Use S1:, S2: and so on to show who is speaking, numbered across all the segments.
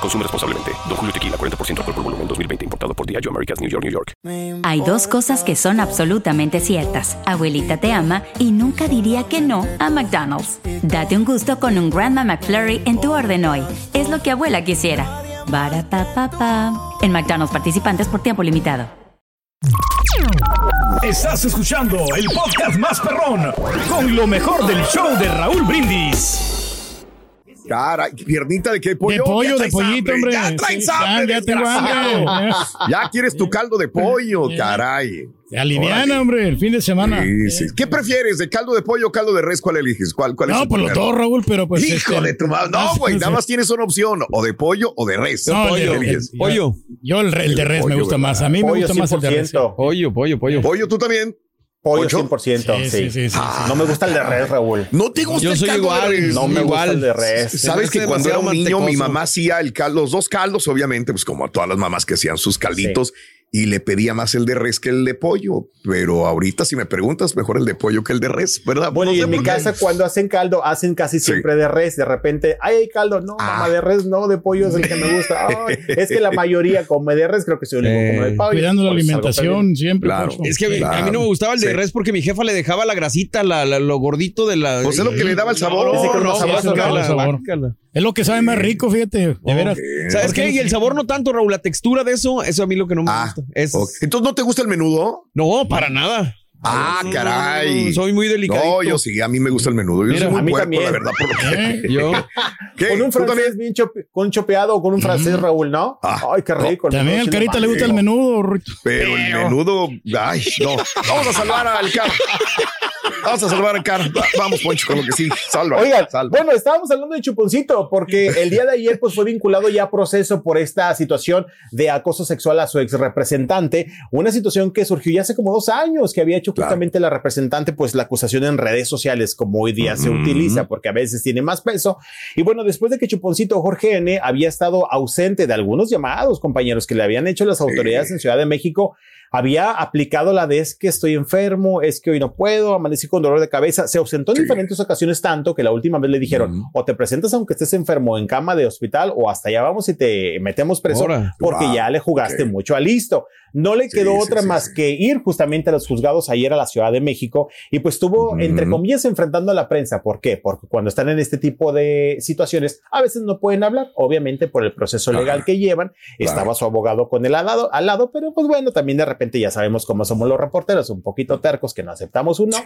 S1: Consume responsablemente. Don Julio Tequila, 40% alcohol por volumen, 2020. Importado por Diageo Americas, New York, New York.
S2: Hay dos cosas que son absolutamente ciertas. Abuelita te ama y nunca diría que no a McDonald's. Date un gusto con un Grandma McFlurry en tu orden hoy. Es lo que abuela quisiera. En McDonald's participantes por tiempo limitado.
S3: Estás escuchando el podcast más perrón con lo mejor del show de Raúl Brindis.
S4: Cara, piernita de qué pollo.
S5: De pollo, de pollito,
S4: hambre,
S5: hombre.
S4: Ya traes
S5: Sí,
S4: hambre,
S5: ya, ya tengo hambre.
S4: Ya quieres tu caldo de pollo, caray.
S5: Aliviana, hombre, el fin de semana.
S4: Sí, sí. ¿Qué prefieres, de caldo de pollo o caldo de res? ¿Cuál eliges? ¿Cuál, cuál es
S5: No,
S4: el
S5: pues los
S4: primero?
S5: dos, Raúl, pero pues.
S4: Hijo
S5: este,
S4: de tu madre. No, güey, nada más tienes una opción, o de pollo o de res.
S5: No,
S4: ¿Qué
S5: el de-
S4: eliges?
S5: el- Yo, yo el, de res me
S4: pollo,
S5: gusta
S4: ¿verdad?
S5: más. A mí me
S6: Pollo
S5: gusta más el de res.
S6: 100%.
S7: Pollo, pollo, pollo.
S4: Pollo, ¿tú también?
S6: Pollo
S4: ¿Ocho?
S6: 100%,
S5: Sí,
S6: sí.
S5: sí, sí, sí,
S4: Ah,
S6: No me gusta el de res, Raúl.
S4: ¿No te gusta
S7: Yo
S4: el
S7: soy
S4: caldo
S7: igual,
S4: de res?
S6: No me gusta el de res.
S4: Sabes que cuando era un niño mi mamá hacía el caldo, los dos caldos, obviamente, pues como a todas las mamás que hacían sus calditos, y le pedía más el de res que el de pollo. Pero ahorita, si me preguntas, mejor el de pollo que el de res, ¿verdad?
S6: Bueno,
S4: No
S6: y en mi casa cuando hacen caldo, hacen casi
S4: Sí.
S6: siempre de res. De repente, ay, hay caldo. No,
S4: Ah.
S6: mamá, de res no, de pollo es el que me gusta. Ay, es que la mayoría come de res, creo que soy el único que come de pollo.
S5: Cuidando la
S6: algo
S5: alimentación siempre.
S4: Claro.
S7: Es que a mí- a mí
S4: Claro.
S7: no me gustaba el de
S4: Sí.
S7: res porque mi jefa le dejaba la grasita, la, la- lo gordito de la.
S4: Pues es lo que le daba el sabor.
S6: No
S7: no,
S5: Es lo que sabe más rico, fíjate. De veras.
S7: ¿Sabes qué? Y el sabor no tanto, Raúl, la textura de eso, eso a mí lo que no me
S4: Ah,
S7: gusta. Es-.
S4: Entonces, ¿no te gusta el menudo?
S7: No, para nada.
S4: Ah,
S7: No,
S4: caray.
S7: Soy muy delicadito.
S4: No, yo sí, a mí me gusta el menudo. Yo
S7: Mira,
S4: soy muy
S6: a mí
S4: puerco,
S6: también.
S4: la verdad. Por lo que-
S5: ¿Eh?
S7: Yo.
S4: ¿Qué?
S6: Con un francés bien chope- con un chopeado o con un francés, Raúl, ¿no?
S4: Ah,
S6: Ay, qué rico. el
S5: También al carita le gusta el menudo, Rito.
S4: Pero el menudo, ay, no. Vamos a salvar al carro. Vamos a salvar al carro. Va- Vamos, Poncho, con lo que sí. Salva.
S6: Oigan,
S4: salva.
S6: bueno, estábamos hablando de Chuponcito porque el día de ayer pues fue vinculado ya a proceso por esta situación de acoso sexual a su ex representante, una situación que surgió ya hace como dos años que había hecho
S4: Claro.
S6: justamente la representante pues la acusación en redes sociales como hoy día se utiliza porque a veces tiene más peso y bueno, después de que Chuponcito Jorge N había estado ausente de algunos llamados compañeros que le habían hecho las autoridades en Ciudad de México, había aplicado la de es que estoy enfermo, es que hoy no puedo, amanecí con dolor de cabeza. Se ausentó en
S4: Sí.
S6: diferentes ocasiones tanto que la última vez le dijeron o te presentas aunque estés enfermo en cama de hospital o hasta allá vamos y te metemos preso
S7: Ahora.
S6: porque
S4: Wow.
S6: ya le jugaste mucho a listo. No le quedó
S4: sí,
S6: otra
S4: sí,
S6: más
S4: sí.
S6: que ir justamente a los juzgados ayer a la Ciudad de México y pues estuvo, entre comillas, enfrentando a la prensa. ¿Por qué? Porque cuando están en este tipo de situaciones, a veces no pueden hablar, obviamente por el proceso legal
S4: Ajá.
S6: que llevan. Estaba su abogado con él al lado, al lado, pero pues bueno, también de repente ya sabemos cómo somos los reporteros, un poquito tercos que no aceptamos uno.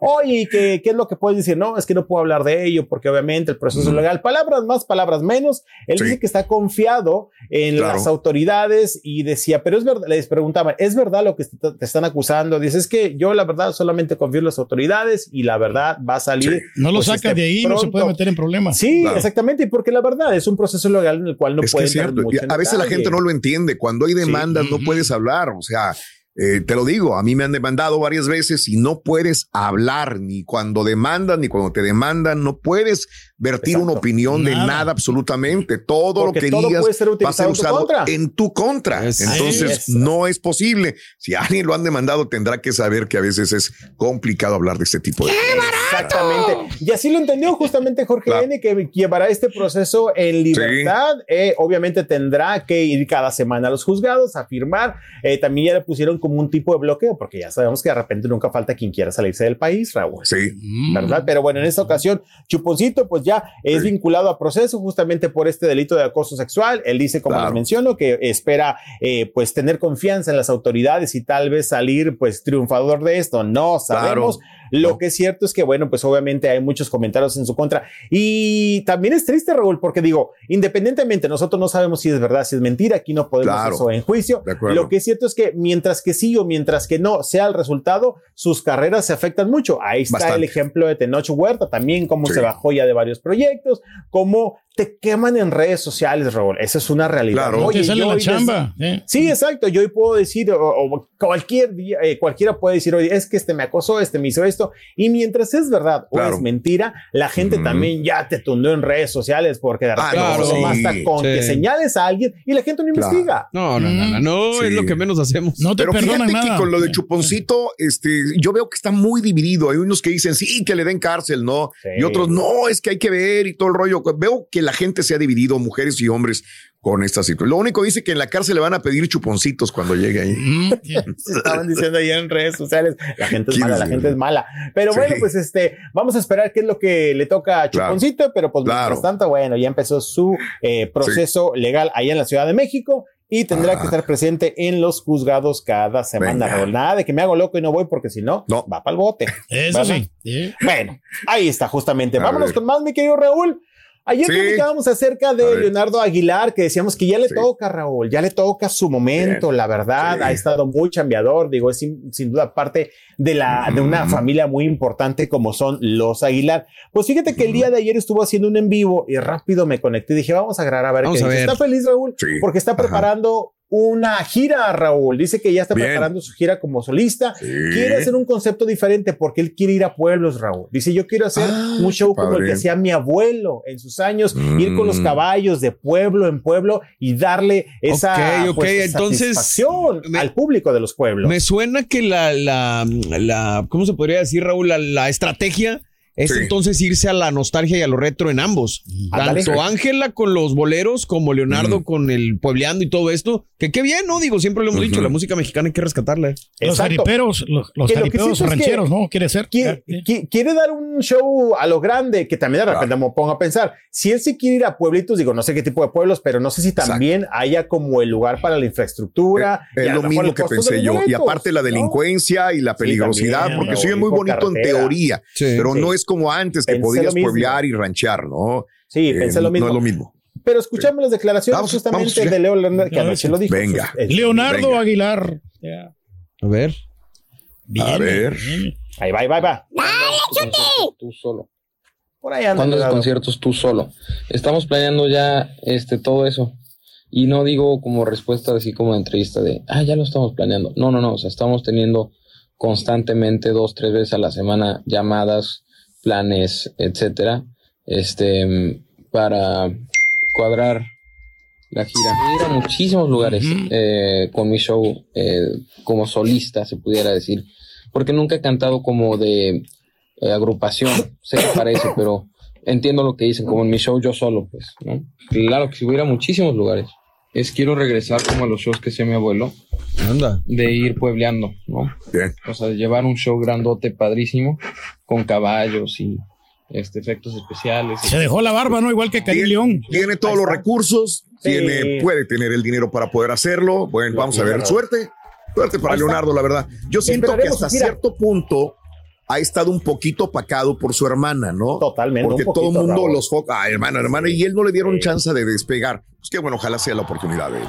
S6: Oye, ¿y ¿qué, ¿qué es lo que puedes decir? No, es que no puedo hablar de ello porque obviamente el proceso legal, palabras más, palabras menos. Él dice que está confiado en
S4: Claro.
S6: las autoridades y decía, pero es verdad, preguntaban, ¿es verdad lo que te, te están acusando? Dice, es que yo la verdad solamente confío en las autoridades y la verdad va a salir.
S4: Sí.
S5: No lo
S6: pues,
S5: sacas
S6: este,
S5: de ahí, no se puede meter en problemas.
S6: Sí,
S4: Claro.
S6: exactamente, y porque la verdad es un proceso legal en el cual no
S4: es que
S6: puede
S4: es cierto. Y a veces la gente no lo entiende. Cuando hay demandas, no puedes hablar. O sea, eh, te lo digo, a mí me han demandado varias veces y no puedes hablar ni cuando demandan ni cuando te demandan. No puedes vertir
S6: Exacto.
S4: una opinión de
S5: Nada.
S4: absolutamente. Todo
S6: Porque
S4: lo que
S6: todo
S4: digas
S6: puede ser
S4: va a ser
S6: utilizado en tu
S4: usado
S6: contra.
S4: en tu contra.
S7: Es-
S4: Entonces
S6: es-
S4: no es posible. Si alguien lo han demandado, tendrá que saber que a veces es complicado hablar de este tipo de cosas.
S6: Exactamente. Y así lo entendió justamente Jorge
S4: Claro.
S6: N, que llevará este proceso en libertad. Eh, obviamente tendrá que ir cada semana a los juzgados a firmar. Eh, también ya le pusieron como un tipo de bloqueo, porque ya sabemos que de repente nunca falta quien quiera salirse del país, Raúl.
S4: Sí.
S6: ¿verdad? Pero bueno, en esta ocasión, Chuponcito, pues ya es
S4: Sí.
S6: vinculado a proceso justamente por este delito de acoso sexual. Él dice, como
S4: Claro.
S6: les menciono, que espera eh, pues tener confianza en las autoridades y tal vez salir pues triunfador de esto. No sabemos. Lo que es cierto es que, bueno, pues obviamente hay muchos comentarios en su contra. Y también es triste, Raúl, porque digo, independientemente, nosotros no sabemos si es verdad, si es mentira, aquí no podemos
S4: Claro.
S6: eso en juicio. Lo que es cierto es que mientras que sí o mientras que no sea el resultado, sus carreras se afectan mucho. Ahí está
S4: Bastante.
S6: el ejemplo de Tenoch Huerta, también cómo
S4: Sí.
S6: se bajó ya de varios proyectos, cómo te queman en redes sociales, Raúl. Esa es una realidad.
S4: Claro.
S5: Te sale la chamba. ¿eh?
S6: Sí, exacto. Yo hoy puedo decir, o, o cualquier día, eh, cualquiera puede decir, oye, es que este me acosó, este me hizo esto. Y mientras es verdad o es mentira, la gente también ya te tundió en redes sociales porque de
S4: Ah,
S6: repente
S7: claro,
S6: basta con
S7: sí.
S6: que señales a alguien y la gente no
S4: Claro.
S6: investiga.
S7: No, no, no, no, no
S4: Sí.
S7: es lo que menos hacemos.
S5: No te
S4: Pero
S5: perdonan
S4: fíjate
S5: nada.
S4: que con lo de Chuponcito, este, yo veo que está muy dividido. Hay unos que dicen sí, que le den cárcel, ¿no?
S6: Sí.
S4: Y otros no, es que hay que ver y todo el rollo. Veo que la gente se ha dividido, mujeres y hombres, con esta situación. Lo único dice que en la cárcel le van a pedir chuponcitos cuando llegue ahí.
S5: Mm,
S6: estaban diciendo ahí en redes sociales. La gente es
S4: ¿Quién
S6: mala, la gente es mala. Pero
S4: Sí.
S6: bueno, pues este, vamos a esperar qué es lo que le toca a
S4: Claro.
S6: Chuponcito, pero pues
S4: Claro.
S6: mientras tanto, bueno, ya empezó su eh, proceso legal allá en la Ciudad de México y tendrá
S4: Ah.
S6: que estar presente en los juzgados cada semana.
S4: Venga.
S6: Raúl. Nada de que me hago loco y no voy porque si no,
S4: No.
S6: va para el bote.
S5: Eso sí. sí.
S6: Bueno, ahí está justamente.
S4: A
S6: Vámonos
S4: ver.
S6: con más, mi querido Raúl. Ayer
S4: Sí.
S6: platicábamos acerca de. Leonardo Aguilar, que decíamos que ya le
S4: Sí.
S6: toca, Raúl, ya le toca su momento, la verdad,
S4: Sí.
S6: ha estado muy chambeador, digo, es sin, sin duda parte de, la, de una familia muy importante como son los Aguilar. Pues fíjate que el día de ayer estuvo haciendo un en vivo y rápido me conecté y dije, vamos a grabar a ver
S7: Vamos
S6: qué
S7: a ver.
S6: Está feliz, Raúl,
S4: Sí.
S6: porque está
S4: Ajá.
S6: preparando una gira, Raúl. Dice que ya está
S4: Bien.
S6: preparando su gira como solista.
S4: Sí.
S6: Quiere hacer un concepto diferente porque él quiere ir a pueblos, Raúl. Dice, yo quiero hacer
S4: Ah,
S6: un show como el que hacía mi abuelo en sus años, ir con los
S4: Mm.
S6: caballos de pueblo en pueblo y darle esa
S7: Ok, ok,
S6: pues,
S7: entonces,
S6: satisfacción
S7: me-
S6: al público de los pueblos.
S7: Me suena que la, la, la, ¿cómo se podría decir, Raúl? La, la estrategia es
S4: Sí.
S7: entonces irse a la nostalgia y a lo retro en ambos.
S6: Ándale.
S7: Tanto Ángela con los boleros como Leonardo con el puebleando y todo esto. Que qué bien, ¿no? Digo, siempre lo hemos dicho, la música mexicana hay que rescatarla. ¿eh?
S5: Los jariperos, los, los
S6: lo que-
S5: rancheros, ¿no? Quiere ser.
S6: Quiere, quiere dar un show a lo grande que también de repente me pongo a pensar. Si él sí quiere ir a pueblitos, digo, no sé qué tipo de pueblos, pero no sé si también haya como el lugar para la infraestructura.
S4: Es
S6: y a
S4: lo mismo que pensé yo. Y aparte la
S6: ¿no?
S4: delincuencia y la peligrosidad,
S6: también,
S4: porque soy muy bonito en teoría,
S7: Sí.
S4: pero
S6: Sí.
S4: no es como antes que
S6: Pensé
S4: podías pueblear y ranchear, ¿no?
S6: Sí,
S4: Eh,
S6: pensé lo mismo.
S4: No es lo mismo.
S6: Pero escuchamos las declaraciones
S4: Vamos,
S6: justamente
S4: vamos,
S6: de Leo Lerner, que anoche lo dijo.
S4: Venga.
S6: Eh,
S5: Leonardo
S4: Venga.
S5: Aguilar.
S7: A ver.
S5: Viene,
S4: A ver.
S6: Ahí va, ahí va, ahí va.
S8: Tú solo.
S6: Por ahí anda.
S8: ¿Cuántos
S6: Leonardo.
S8: conciertos tú solo? Estamos planeando ya este todo eso. Y no digo como respuesta así como de entrevista de, ah, ya lo estamos planeando. No, no, no. O sea, estamos teniendo constantemente dos, tres veces a la semana llamadas, planes, etcétera, este, para cuadrar la gira. Ir a muchísimos lugares eh, con mi show eh, como solista, se pudiera decir. Porque nunca he cantado como de eh, agrupación, sé que parece, pero entiendo lo que dicen, como en mi show yo solo, pues, ¿no? Claro que si hubiera muchísimos lugares. Es quiero regresar como a los shows que hacía mi abuelo,
S7: Anda.
S8: de ir puebleando, ¿no?
S4: Bien.
S8: O sea, de llevar un show grandote, padrísimo, con caballos y este, efectos especiales.
S5: Se dejó la barba, ¿no? Igual que Karim
S4: Tiene-
S5: León.
S4: Tiene todos los recursos,
S6: Sí.
S4: tiene, puede tener el dinero para poder hacerlo. Bueno, vamos a ver. Suerte. Suerte para. Leonardo, la verdad. Yo siento que hasta cierto punto ha estado un poquito opacado por su hermana, ¿no?
S6: Totalmente,
S4: Porque
S6: un
S4: todo el mundo
S6: Raúl.
S4: los foca, ah, hermana, hermana, y él no le dieron
S6: Sí.
S4: chance de despegar. Pues que bueno, ojalá sea la oportunidad de él.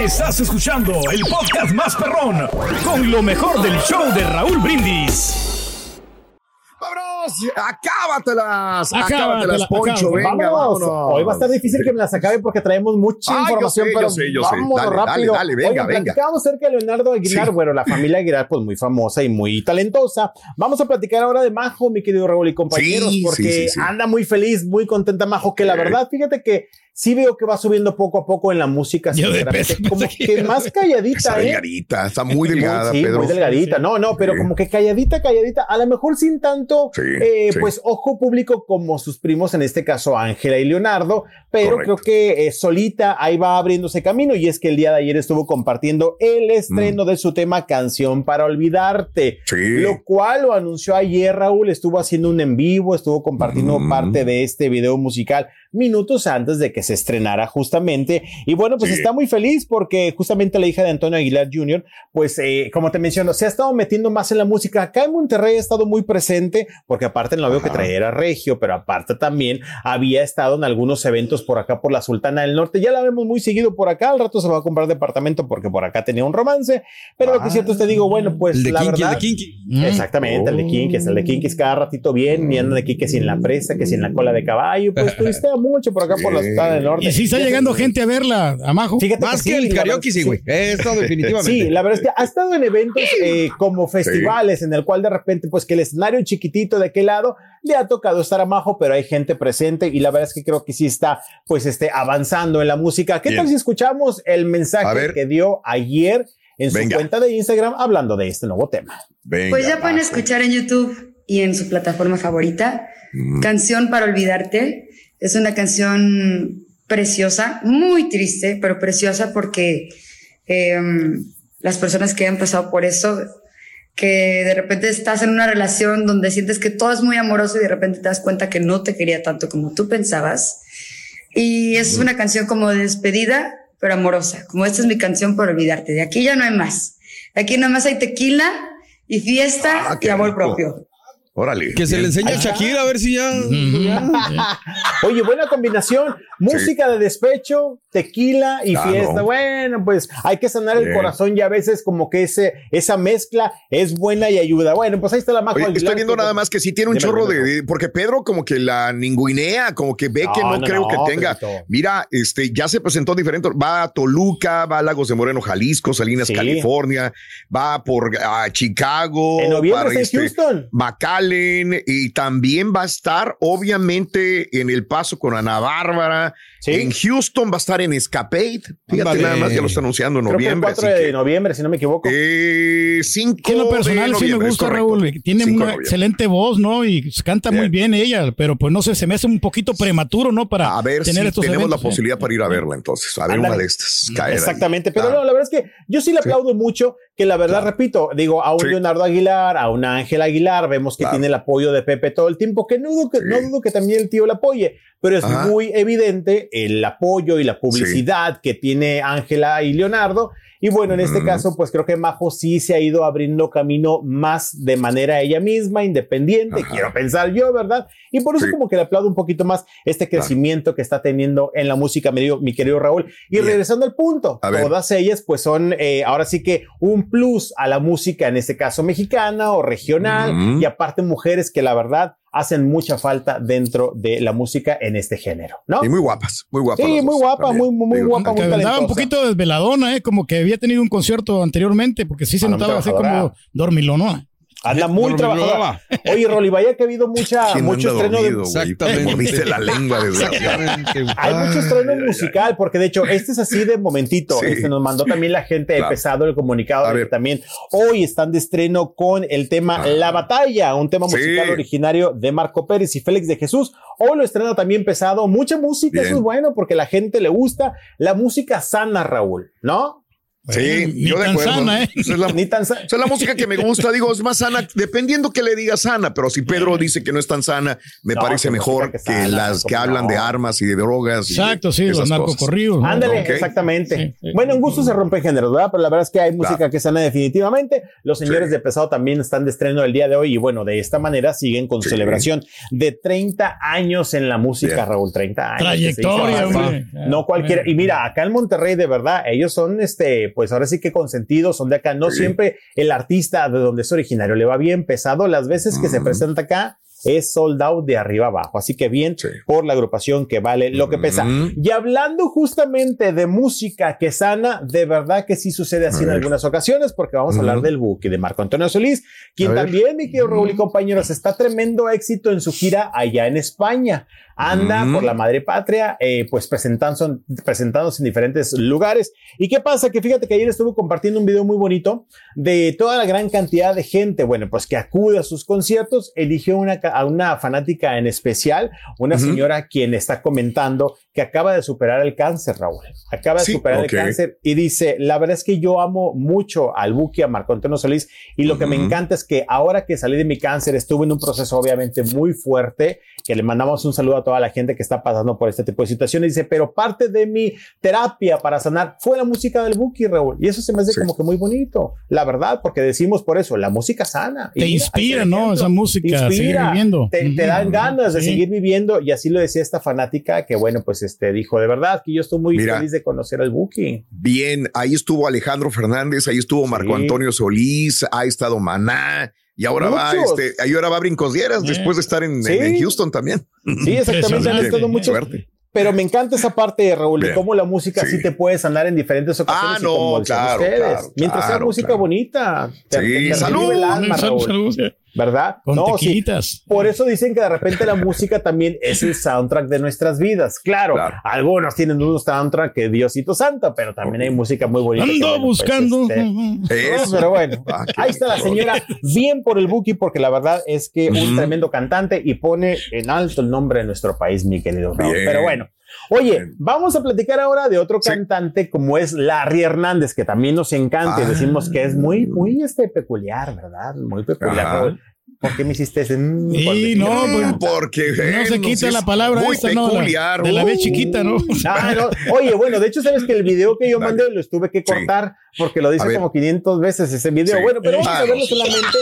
S3: Estás escuchando el podcast más perrón con lo mejor del show de Raúl Brindis.
S4: ¡Vámonos! ¡Acábatelas!
S5: Acábatelas,
S4: ¡Acábatelas, Poncho!
S5: acábatelas.
S4: Venga,
S6: Vámonos.
S4: vámonos.
S6: Hoy va a estar difícil que me las acabe porque traemos mucha
S4: Ay, yo
S6: información,
S4: yo
S6: pero
S4: sé, yo sé. Dale,
S6: rápido.
S4: dale, dale, venga,
S6: Oigan,
S4: venga.
S6: platicábamos acerca de Leonardo Aguilar,
S4: Sí.
S6: bueno, la familia Aguilar, pues muy famosa y muy talentosa. Vamos a platicar ahora de Majo, mi querido Raúl y compañeros,
S4: Sí,
S6: porque
S4: sí, sí, sí.
S6: anda muy feliz, muy contenta Majo, que la verdad, fíjate que sí veo que va subiendo poco a poco en la música.
S5: Yo de peso
S6: como
S5: que
S6: más
S4: Está
S6: calladita, ¿eh?
S4: delgadita, está muy delgada,
S6: sí,
S4: Pedro.
S6: muy delgadita. No, no, pero
S4: Sí.
S6: como que calladita, calladita. A lo mejor sin tanto,
S4: Sí,
S6: eh,
S4: sí.
S6: pues, ojo público como sus primos, en este caso Ángela y Leonardo, pero
S4: Correcto.
S6: creo que eh, solita ahí va abriéndose camino. Y es que el día de ayer estuvo compartiendo el estreno de su tema Canción para Olvidarte.
S4: Sí.
S6: Lo cual lo anunció ayer Raúl, estuvo haciendo un en vivo, estuvo compartiendo
S4: Mm.
S6: parte de este video musical minutos antes de que se estrenara justamente. Y bueno, pues
S4: Sí.
S6: está muy feliz porque justamente la hija de Antonio Aguilar Jr., pues eh, como te menciono, se ha estado metiendo más en la música. Acá en Monterrey ha estado muy presente porque aparte en lo veo que traía era regio, pero aparte también había estado en algunos eventos por acá por la Sultana del Norte. Ya la vemos muy seguido por acá. Al rato se va a comprar departamento porque por acá tenía un romance. Pero lo que es cierto es te digo, bueno, pues
S7: El de
S6: la
S7: Kinky, el
S6: verdad,
S7: de Kinky.
S5: Mm.
S6: Exactamente, el de Kinkis, el de Kinkis cada ratito bien, y andan aquí que si en la presa, que si en la cola de caballo, pues turistea mucho por acá por la ciudad del norte.
S5: Y sí está llegando gente a verla, Amajo.
S6: Fíjate
S7: Más
S6: sí,
S7: que el karaoke, sí, güey. Esto definitivamente.
S6: Sí, la verdad es que ha estado en eventos eh, como festivales en el cual de repente, pues que el escenario chiquitito de aquel lado le ha tocado estar a Majo, pero hay gente presente y la verdad es que creo que sí está, pues, este, avanzando en la música. ¿Qué
S4: Bien.
S6: tal si escuchamos el mensaje
S4: ver.
S6: que dio ayer en su
S4: Venga.
S6: cuenta de Instagram hablando de este nuevo tema?
S4: Venga,
S9: Pues ya pueden escuchar en YouTube y en su plataforma favorita. Canción para olvidarte. Es una canción preciosa, muy triste, pero preciosa porque em, las personas que han pasado por eso, que de repente estás en una relación donde sientes que todo es muy amoroso y de repente te das cuenta que no te quería tanto como tú pensabas. Y es una canción como de despedida, pero amorosa. Como esta es mi canción para olvidarte. De aquí ya no hay más. De aquí nada más hay tequila y fiesta
S4: Ah,
S9: y amor
S4: rico.
S9: propio.
S4: Órale.
S7: Que se le enseñe a Shakira a ver si ya.
S6: Oye, buena combinación. Música de despecho, tequila y
S4: Claro.
S6: fiesta. Bueno, pues hay que sanar el corazón y a veces como que ese, esa mezcla es buena y ayuda. Bueno, pues ahí está la Aguilar,
S4: estoy viendo nada más que sí tiene un chorro de, de- porque Pedro como que la ninguinea, como que ve que
S6: No,
S4: creo
S6: no,
S4: que tenga. Mira, este ya se presentó diferente. Va a Toluca, va a Lagos de Moreno, Jalisco, Salinas,
S6: Sí.
S4: California, va por a Chicago,
S6: En noviembre
S4: para,
S6: está en
S4: este,
S6: Houston.
S4: McAllen y también va a estar obviamente en El Paso con Ana Bárbara.
S6: Sí.
S4: En Houston va a estar en Escapade. Fíjate
S7: Ándale.
S4: nada más, ya lo está anunciando en
S6: Creo que el
S4: noviembre.
S6: 4
S4: así
S6: de
S4: que,
S6: noviembre, si no me equivoco.
S4: eh, 5
S5: Que en lo personal
S4: de
S5: sí me gusta. Raúl. Tiene
S4: 5 de
S5: una excelente voz, ¿no? Y canta muy bien ella, pero pues no sé, se me hace un poquito prematuro, ¿no? Para
S4: A ver
S5: tener
S4: si
S5: estos
S4: tenemos
S5: eventos,
S4: la
S5: ¿eh?
S4: posibilidad para ir a verla entonces. A ver una de estas. caer ahí.
S6: Exactamente, pero no, la verdad es que yo sí le aplaudo mucho que la verdad, repito, digo, a un
S4: Sí.
S6: Leonardo Aguilar, a una Ángel Aguilar, vemos que
S4: Claro.
S6: tiene el apoyo de Pepe todo el tiempo, que no dudo que,
S4: Sí.
S6: no dudo que también el tío le apoye, pero es
S4: Ajá.
S6: muy evidente el apoyo y la publicidad que tiene Ángela y Leonardo. Y bueno, en este caso, pues creo que Majo sí se ha ido abriendo camino más de manera ella misma, independiente,
S4: Ajá.
S6: quiero pensar yo, ¿verdad? Y por eso
S4: Sí.
S6: como que le aplaudo un poquito más este
S4: Claro.
S6: crecimiento que está teniendo en la música, mi, mi querido Raúl. Y
S4: Bien.
S6: regresando al punto,
S4: A ver.
S6: todas ellas pues son eh, ahora sí que un plus a la música, en este caso mexicana o regional, y aparte mujeres que la verdad hacen mucha falta dentro de la música en este género, ¿no?
S4: Y muy guapas, muy guapas.
S6: Sí, muy
S4: dos
S6: guapa,
S4: también.
S6: muy, muy
S4: Digo,
S6: guapa, muy
S5: andaba un
S6: talentosa.
S5: poquito desveladona, ¿eh? Como que había tenido un concierto anteriormente, porque sí se
S6: Ah, no,
S5: notaba así como dormilonona.
S6: Anda muy trabajadora. Oye, Rolly, vaya que ha habido mucha,
S4: ¿Quién
S6: mucho estreno de,
S4: dormido?
S7: Exactamente.
S4: La lengua.
S7: Exactamente.
S6: Hay mucho estreno musical, porque de hecho, este es así de momentito.
S4: Sí.
S6: Este nos mandó también la gente pesado el comunicado
S4: A ver.
S6: que también hoy están de estreno con el tema
S4: Ah.
S6: La Batalla, un tema
S4: Sí.
S6: musical originario de Marco Pérez y Félix de Jesús. Hoy lo estrena también pesado, mucha música,
S4: Bien.
S6: eso es bueno porque la gente le gusta la música sana, Raúl, ¿no?
S4: Sí,
S5: Ni
S4: yo de
S5: tan
S4: acuerdo.
S5: sana, ¿eh?
S4: Esa es la,
S6: Ni tan sa-
S4: esa es la música que me gusta. Digo, es más sana, dependiendo que le diga sana, pero si Pedro dice que no es tan sana, me
S6: No,
S4: parece
S6: que
S4: mejor que,
S6: que
S4: las que
S6: como
S4: hablan
S6: no.
S4: de armas y de drogas. y de
S5: Exacto, sí, los narcocorridos. ¿no?
S6: Ándale, exactamente.
S5: Sí, sí.
S6: Bueno, en gusto se rompe géneros, ¿verdad? Pero la verdad es que hay música
S4: Claro.
S6: que sana definitivamente. Los señores
S4: Sí.
S6: de pesado también están de estreno el día de hoy y bueno, de esta manera siguen con
S4: Sí.
S6: celebración de 30 años en la música. Raúl, 30 años.
S5: Trayectoria,
S6: que fácil. No cualquiera. Y mira, acá en Monterrey, de verdad, ellos son, este, pues ahora sí que consentidos, son de acá. No
S4: Sí.
S6: siempre el artista de donde es originario le va bien pesado. Las veces que se presenta acá, es sold out de arriba abajo. Así que bien por la agrupación que vale lo que pesa. Y hablando justamente de música que sana, de verdad que sí sucede así en algunas ocasiones, porque vamos a hablar del buque de Marco Antonio Solís, quien también, mi querido Raúl y compañeros, está tremendo éxito en su gira allá en España anda por la madre patria, eh, pues presentándose, presentándose en diferentes lugares. ¿Y qué pasa? Que fíjate que ayer estuve compartiendo un video muy bonito de toda la gran cantidad de gente, bueno, pues que acude a sus conciertos, eligió una, a una fanática en especial, una señora quien está comentando que acaba de superar el cáncer, Raúl. Acaba de superar el cáncer y dice, la verdad es que yo amo mucho al Buki, a Marco Antonio Solís, y lo que me encanta es que ahora que salí de mi cáncer estuve en un proceso obviamente muy fuerte, que le mandamos un saludo a toda la gente que está pasando por este tipo de situaciones. Dice, pero parte de mi terapia para sanar fue la música del Buki, Raúl. Y eso se me hace como que muy bonito, la verdad, porque decimos por eso, la música sana.
S5: Te inspira, ¿no? Esa música, te seguir viviendo.
S6: Te, dan ganas de seguir viviendo. Y así lo decía esta fanática que, bueno, pues este dijo, de verdad que yo estoy muy feliz de conocer al Buki.
S4: Bien, ahí estuvo Alejandro Fernández, ahí estuvo Marco Antonio Solís, ha estado Maná. Y ahora va, este, ahora va a Brincos Dieras después de estar en, Houston también.
S6: Sí, exactamente. Han estado mucho. Pero me encanta esa parte de Raúl, de cómo la música sí. te puede sanar en diferentes ocasiones.
S4: Ah, no, claro,
S6: ustedes. Mientras sea música bonita.
S4: sí, salud.
S6: El alma, Raúl. ¿Verdad?
S5: Con
S6: no,
S5: tequilitas.
S6: Por eso dicen que de repente la música también es el soundtrack de nuestras vidas. Claro, algunos tienen un soundtrack que Diosito Santo, pero también hay música muy bonita.
S5: Ando
S6: pues,
S5: buscando.
S6: Este, pero bueno, ah, ahí está la señora, bien por el Buki, porque la verdad es que un tremendo cantante y pone en alto el nombre de nuestro país, mi querido Raúl. Pero bueno. Oye, vamos a platicar ahora de otro cantante como es Larry Hernández, que también nos encanta y decimos que es muy, muy este, peculiar, ¿verdad? Muy peculiar. ¿Por qué me hiciste ese?
S5: Mm, sí, no, pues,
S4: porque
S5: no se quita la palabra
S4: muy
S5: esta,
S4: peculiar.
S5: ¿no? De la, vez chiquita, ¿no?
S6: no, Oye, bueno, de hecho, sabes que el video que yo mandé lo tuve que cortar porque lo dice como 500 veces ese video. Bueno, pero vamos a verlo solamente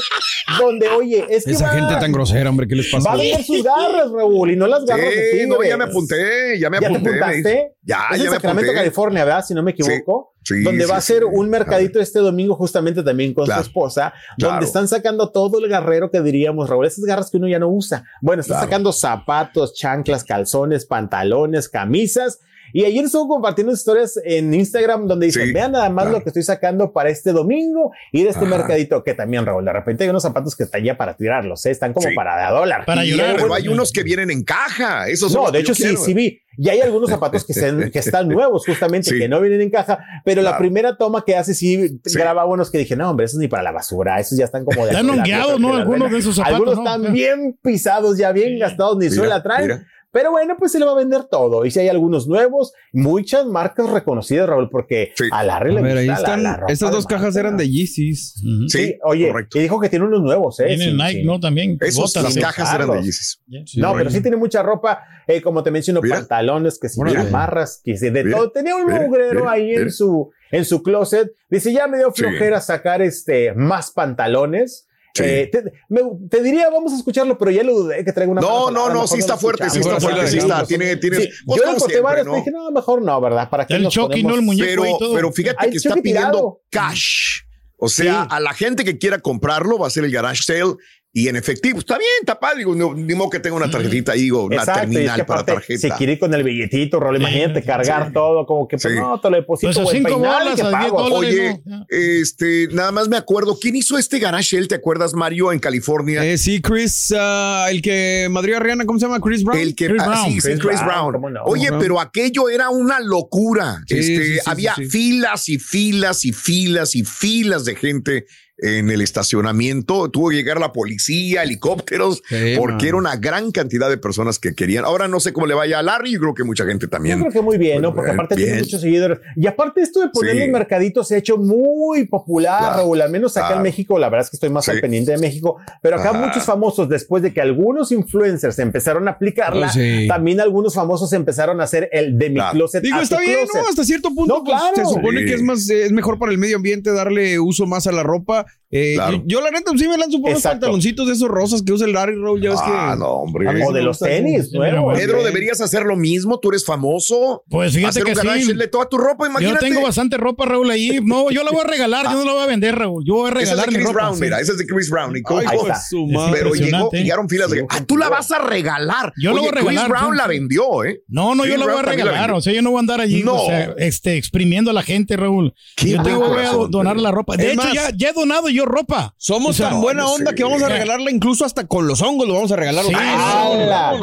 S6: donde, oye, es que.
S7: Esa gente tan grosera, hombre, ¿qué les pasa?
S6: Va a ver sus garras, Raúl, y no las garras
S4: sí, no, ya me apunté, ya me apunté.
S6: ¿Ya te apuntaste?
S4: Ya,
S6: es
S4: ya
S6: en
S4: me
S6: Sacramento,
S4: apunté.
S6: California, ¿verdad? Si no me equivoco.
S4: Sí,
S6: donde
S4: sí,
S6: va a
S4: sí.
S6: ser un mercadito este domingo justamente también con
S4: Claro,
S6: su esposa,
S4: claro.
S6: donde están sacando todo el garrero que diríamos, Raúl, esas garras que uno ya no usa. Bueno, están
S4: Claro.
S6: sacando zapatos, chanclas, calzones, pantalones, camisas. Y ayer estuvo compartiendo historias en Instagram donde dice,
S4: Sí,
S6: vean nada más
S4: claro.
S6: lo que estoy sacando para este domingo y de este
S4: Ajá.
S6: mercadito que también, Raúl, de repente hay unos zapatos que están ya para tirarlos, ¿eh? están como
S4: Sí.
S6: para de a dólar.
S5: Para
S4: Y,
S5: llorar.
S4: Pero hay unos que vienen en caja. Esos
S6: No,
S4: los
S6: de hecho sí,
S4: quiero.
S6: sí vi. Y hay algunos zapatos que, están, que están nuevos, justamente,
S4: Sí.
S6: que no vienen en caja. Pero la
S4: Claro.
S6: primera toma que hace sí,
S4: Sí.
S6: graba unos que dije, no, hombre, esos ni para la basura, esos ya están como de.
S5: Están
S6: la-
S5: hongueados, ¿no?
S6: la-
S5: Algunos de esos zapatos,
S6: Algunos
S5: ¿no?
S6: están bien pisados, ya bien gastados, ni
S4: Mira,
S6: suela traen.
S4: mira.
S6: Pero bueno, pues se le va a vender todo. Y si hay algunos nuevos, muchas marcas reconocidas, Raúl, porque
S4: Sí.
S6: a Larry
S7: A
S6: le
S7: ver, ahí
S6: gusta la-
S7: están.
S6: la ropa
S7: Estas dos cajas
S6: marca.
S7: eran de Yeezys.
S4: Sí,
S6: oye,
S4: correcto.
S6: y dijo que tiene unos nuevos, ¿eh?
S5: Tiene
S6: Sí,
S5: Nike,
S6: sí.
S5: ¿no? También.
S4: Esos,
S5: botas,
S4: las
S5: sí.
S4: cajas eran de. Yeezys.
S5: Sí,
S6: no,
S5: bueno.
S6: pero sí tiene mucha ropa, eh, como te menciono,
S4: Mira.
S6: pantalones, que si
S4: Mira.
S6: chamarras, que si de
S4: Mira.
S6: todo. Tenía un
S4: Mira.
S6: mugrero
S4: Mira.
S6: ahí en su, en su closet. Dice, ya me dio
S4: Sí.
S6: flojera sacar este, más pantalones.
S4: Sí.
S6: Eh, te, me- te diría, vamos a escucharlo, pero ya lo dudé que traiga una.
S4: No, no, no, sí está
S6: lo
S4: fuerte, sí está fuerte, sí
S7: lo
S4: está. Tiene, tiene,
S6: Sí, yo corté
S4: siempre,
S6: varios,
S4: ¿no?
S6: dije, no, mejor no, ¿verdad? ¿Para qué
S5: El
S6: nos
S5: Chucky, ¿no? El
S6: ponemos-
S5: muñeco
S4: pero,
S5: y todo.
S4: pero fíjate
S6: Ay,
S4: que está pidiendo
S6: tirado.
S4: cash. O sea,
S6: Sí.
S4: a la gente que quiera comprarlo va a ser el garage sale y en efectivo. Está bien, está padre. Digo, no, ni modo que tenga una tarjetita ahí o una
S6: Exacto, y es
S4: terminal
S6: que
S4: para
S6: aparte,
S4: tarjeta.
S6: Se quiere ir con el billetito, Raúl, imagínate cargar todo, como que pues
S4: Sí.
S6: no, te lo deposito
S5: Pues
S6: en
S5: cinco
S6: peinar y
S5: bolas,
S6: que pago.
S5: dólares.
S4: Oye,
S5: no,
S4: este, nada más me acuerdo, ¿quién hizo este garage? ¿Te acuerdas, Mario, en California?
S7: Eh, sí, Chris, ah, el que Madrid a Rihanna, ¿cómo se llama? Chris Brown.
S4: El que
S5: Chris
S4: ah,
S5: Brown.
S4: sí,
S6: Chris
S4: Chris
S6: Brown,
S4: Brown.
S6: ¿cómo no?
S4: Oye, pero aquello era una locura.
S7: Sí,
S4: este,
S7: sí, sí,
S4: había filas y filas y filas y filas de gente en el estacionamiento. Tuvo que llegar la policía, helicópteros,
S7: Sí,
S4: porque
S7: man.
S4: era una gran cantidad de personas que querían. Ahora no sé cómo le vaya a Larry, yo creo que mucha gente
S6: Yo
S4: también.
S6: creo que muy bien, ¿no?
S4: Pues,
S6: Porque
S4: bien,
S6: aparte tiene muchos seguidores. Y aparte esto de poner
S4: Sí.
S6: los mercaditos se ha hecho muy popular,
S4: Claro,
S6: Raúl. Al menos acá en. México, la verdad es que estoy más
S4: Sí.
S6: al pendiente de México. Pero acá
S4: Ajá.
S6: muchos famosos, después de que algunos influencers empezaron a aplicarla,
S7: Oh, sí.
S6: también algunos famosos empezaron a hacer el de mi
S4: Claro.
S6: closet.
S7: Digo,
S6: a
S7: está
S6: tu
S7: bien,
S6: closet.
S7: ¿no? Hasta cierto punto
S6: No,
S7: pues,
S6: claro.
S7: se supone
S4: Sí.
S7: que es más es mejor para el medio ambiente darle uso más a la ropa Eh,
S4: Claro.
S7: yo, yo, la neta sí me lanzo por unos pantaloncitos de esos rosas que usa el Larry Roll. Ya ves
S4: Ah,
S7: que.
S4: no, hombre.
S6: O de los tenis.
S4: Pedro, deberías hacer lo mismo. Tú eres famoso.
S5: Pues fíjate
S4: hacer
S5: que
S4: un
S5: sí.
S4: de toda tu ropa,
S5: Yo
S4: imagínate.
S5: tengo bastante ropa, Raúl, ahí. No, yo la voy a regalar, yo no la voy a vender, Raúl. Yo voy a
S4: Ese es
S5: regalar
S4: de
S5: mi
S4: Chris
S5: ropa.
S4: Brown,
S5: sí.
S4: mira, ese es de Chris Brown. Y cómo-
S7: Ay,
S6: Ahí está.
S7: su madre.
S4: pero llegó, llegaron filas de. Ah, tú la vas a regalar.
S5: Yo la voy a regalar,
S4: Chris Brown la vendió, ¿eh?
S5: No, no, yo la voy a regalar. O sea, yo no voy a andar allí
S4: No.
S5: o sea, este, exprimiendo a la gente, Raúl. Yo tengo, voy a donar la ropa. De
S7: Es
S5: hecho, ya he donado yo ropa.
S7: Somos
S5: O sea,
S7: tan buena onda que vamos a regalarla incluso hasta con los hongos lo vamos a regalar.
S5: Sí.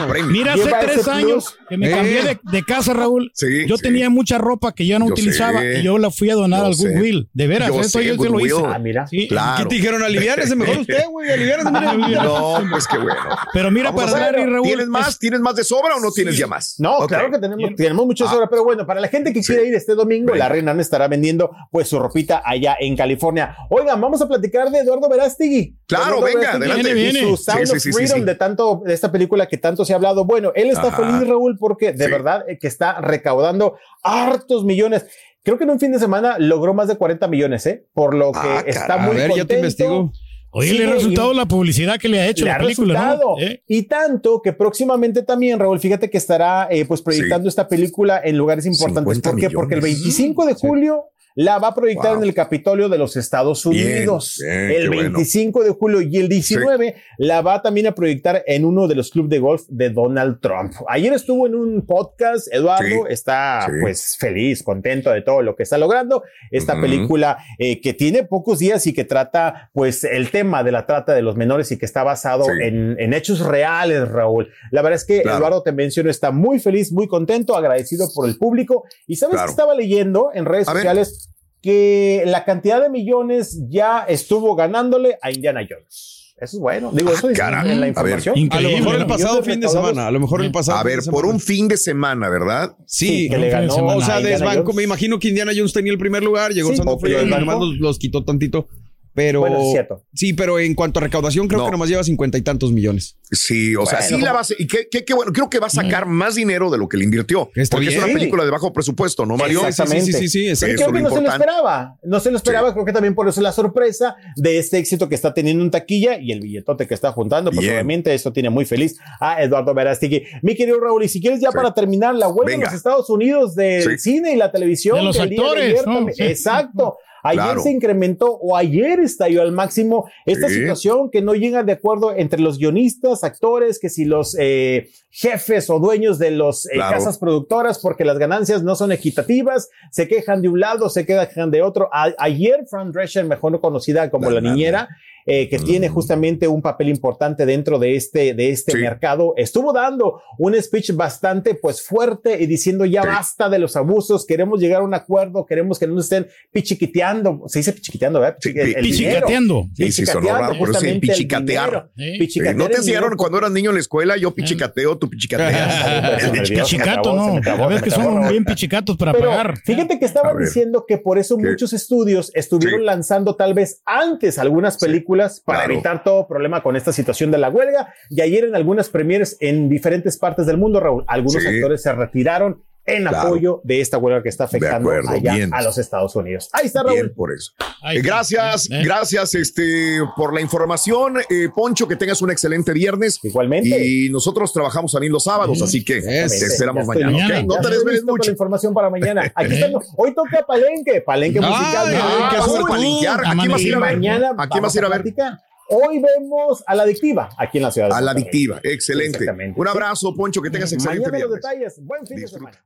S4: Premio.
S5: Mira, hace tres años que me
S7: Eh.
S5: cambié de, de casa, Raúl.
S4: Sí,
S5: yo
S4: sí.
S5: tenía mucha ropa que ya no
S4: Yo
S5: utilizaba
S4: sé.
S5: y yo la fui a donar
S4: Yo
S5: al. Goodwill. De veras,
S4: Yo
S5: eso
S4: sé,
S5: yo se lo hice.
S6: Ah, mira.
S5: Sí.
S4: Claro.
S7: ¿Qué te dijeron? Aliviárese mejor usted, güey. Aliviárese.
S4: No, pues qué bueno.
S5: Pero mira,
S4: Vamos
S5: para Larry, Raúl.
S4: ¿Tienes más?
S5: es-
S4: ¿Tienes más de sobra o no tienes ya más?
S6: No, claro que tenemos, tenemos muchas
S4: Ah.
S6: horas, pero bueno, para la gente que
S4: Sí.
S6: quiere ir este domingo, la Reina Ana estará vendiendo pues su ropita allá en California. Oigan, vamos a platicar de Eduardo Verástegui.
S4: Claro,
S6: Eduardo
S4: venga,
S6: Verástegui
S4: adelante.
S6: y
S5: Viene,
S6: Su
S5: viene.
S6: Sound
S4: Sí, sí,
S6: of
S4: sí,
S6: Freedom
S4: sí.
S6: de tanto de esta película que tanto se ha hablado. Bueno, él está
S4: Ajá.
S6: feliz, Raúl, porque de
S4: Sí.
S6: verdad eh, que está recaudando hartos millones. Creo que en un fin de semana logró más de 40 millones, ¿eh? Por lo que
S4: Ah,
S6: está
S4: caray.
S6: muy
S7: A ver, ya te
S6: contento.
S7: investigo.
S5: Oye,
S6: Sí,
S5: le ha resultado
S6: y-
S5: la publicidad que le ha hecho
S6: le
S5: la
S6: ha
S5: película. ¿Eh?
S6: Y tanto que próximamente también, Raúl, fíjate que estará eh, pues proyectando esta película en lugares importantes.
S4: 50
S6: ¿Por qué? Porque el
S4: millones.
S6: 25 de julio la va a proyectar
S4: Wow.
S6: en el Capitolio de los Estados Unidos.
S4: bien,
S6: el
S4: qué bueno.
S6: 25 de julio y el 19 la va también a proyectar en uno de los clubes de golf de Donald Trump. Ayer estuvo en un podcast, Eduardo
S4: Sí,
S6: está
S4: sí.
S6: pues feliz, contento de todo lo que está logrando. Esta película eh, que tiene pocos días y que trata pues el tema de la trata de los menores y que está basado en, en hechos reales, Raúl. La verdad es que
S4: Claro.
S6: Eduardo te menciono, está muy feliz, muy contento, agradecido por el público. Y sabes
S4: Claro.
S6: que estaba leyendo en redes
S4: A ver.
S6: Que la cantidad de millones ya estuvo ganándole a Indiana Jones. Eso es bueno. Digo, eso dice
S4: Ah, caray.
S6: en la
S4: A ver.
S6: información.
S7: A lo mejor el pasado fin de semana. A lo mejor el pasado
S4: A
S7: fin
S4: ver,
S7: de
S4: por un fin de semana, ¿verdad?
S7: Sí,
S6: Sí, que le ganó.
S5: semana.
S7: O sea, desbanco. Me imagino que Indiana Jones tenía el primer lugar, llegó
S6: Sí,
S7: Sound of
S6: ok,
S7: Freedom y
S6: desbancó.
S7: nomás los, los quitó tantito. Pero.
S6: Bueno, es cierto.
S7: Sí, pero en cuanto a recaudación, creo
S4: No.
S7: que nomás lleva cincuenta y tantos millones.
S4: Sí, o sea, sí la va a hacer. Y qué, qué- qué bueno, creo que va a sacar más dinero de lo que le invirtió.
S7: Está
S4: porque es una película de bajo presupuesto, ¿no, Mario?
S6: Exactamente.
S7: Sí, sí, sí, sí, exacto.
S6: Creo que no se lo esperaba. No se lo esperaba. Creo que también por eso la sorpresa de este éxito que está teniendo en taquilla y el billetote que está juntando. Pues
S4: Bien.
S6: obviamente esto tiene muy feliz a Eduardo Verástegui. Mi querido Raúl, y si quieres ya
S4: Sí.
S6: para terminar la huelga en los Estados Unidos del
S4: Sí.
S6: cine y la televisión.
S5: De los actores,
S6: ayer
S5: ¿no?
S6: también-
S5: Sí.
S6: Exacto. Ayer
S4: Claro.
S6: se incrementó o ayer estalló al máximo esta
S4: Sí.
S6: situación que no llega de acuerdo entre los guionistas, actores, que si los eh, jefes o dueños de eh,
S4: Claro.
S6: casas productoras porque las ganancias no son equitativas, se quejan de un lado, se quejan de otro. A- ayer Fran Drescher, mejor conocida como
S4: La
S6: niñera, eh, que tiene justamente un papel importante dentro de este, de este
S4: Sí.
S6: mercado, estuvo dando un speech bastante pues fuerte y diciendo ya
S4: Sí.
S6: basta de los abusos, queremos llegar a un acuerdo, queremos que no nos estén pichiquiteando, se dice pichiquiteando, ¿verdad? Pichi- el- el.
S5: Pichicateando.
S4: Sí, sí, sonó raro, por eso sí,
S6: justamente el
S4: pichicatear. Eh, ¿No te
S6: el
S4: enseñaron cuando eras niño en la escuela? Yo pichicateo, tú pichicateas.
S6: Me
S5: Pichicato, ¿no? A ver que son bien pichicatos para
S6: Pero
S5: pagar.
S6: fíjate que estaba diciendo que por eso
S4: ¿Qué?
S6: muchos estudios estuvieron
S4: Sí.
S6: lanzando tal vez antes algunas películas para
S4: claro.
S6: evitar todo problema con esta situación de la huelga. Y ayer en algunas premieres en diferentes partes del mundo, Raúl, algunos
S4: Sí.
S6: actores se retiraron en
S4: Claro.
S6: apoyo de esta huelga que está afectando
S4: acuerdo,
S6: allá
S4: bien.
S6: a los Estados Unidos. Ahí está, Raúl.
S4: Bien, por eso.
S5: Ahí
S4: Eh, gracias,
S5: Eh.
S4: gracias este, por la información. Eh, Poncho, que tengas un excelente viernes.
S6: Igualmente.
S4: Y nosotros trabajamos también los sábados, así que te
S7: Ese.
S4: esperamos mañana.
S5: listo.
S4: ¿ok? No
S6: Ya
S4: te desveles mucho.
S6: la información para mañana. Aquí
S5: Eh.
S6: estamos. Hoy toca Palenque, Palenque
S7: Ay,
S6: musical.
S7: ay,
S6: Ah,
S7: qué
S6: Raúl.
S7: suerte.
S4: Palenquear. ¿A quién vas a ir a ver?
S6: mañana
S4: ¿A quién vas a ir a ver?
S6: platicar. Hoy vemos a la adictiva aquí en la ciudad. de
S4: A la adictiva. Excelente.
S6: Exactamente.
S4: Un abrazo, Poncho, que tengas excelente
S6: Mañana los
S4: viernes.
S6: detalles. Buen fin
S4: Disfruta.
S6: de semana.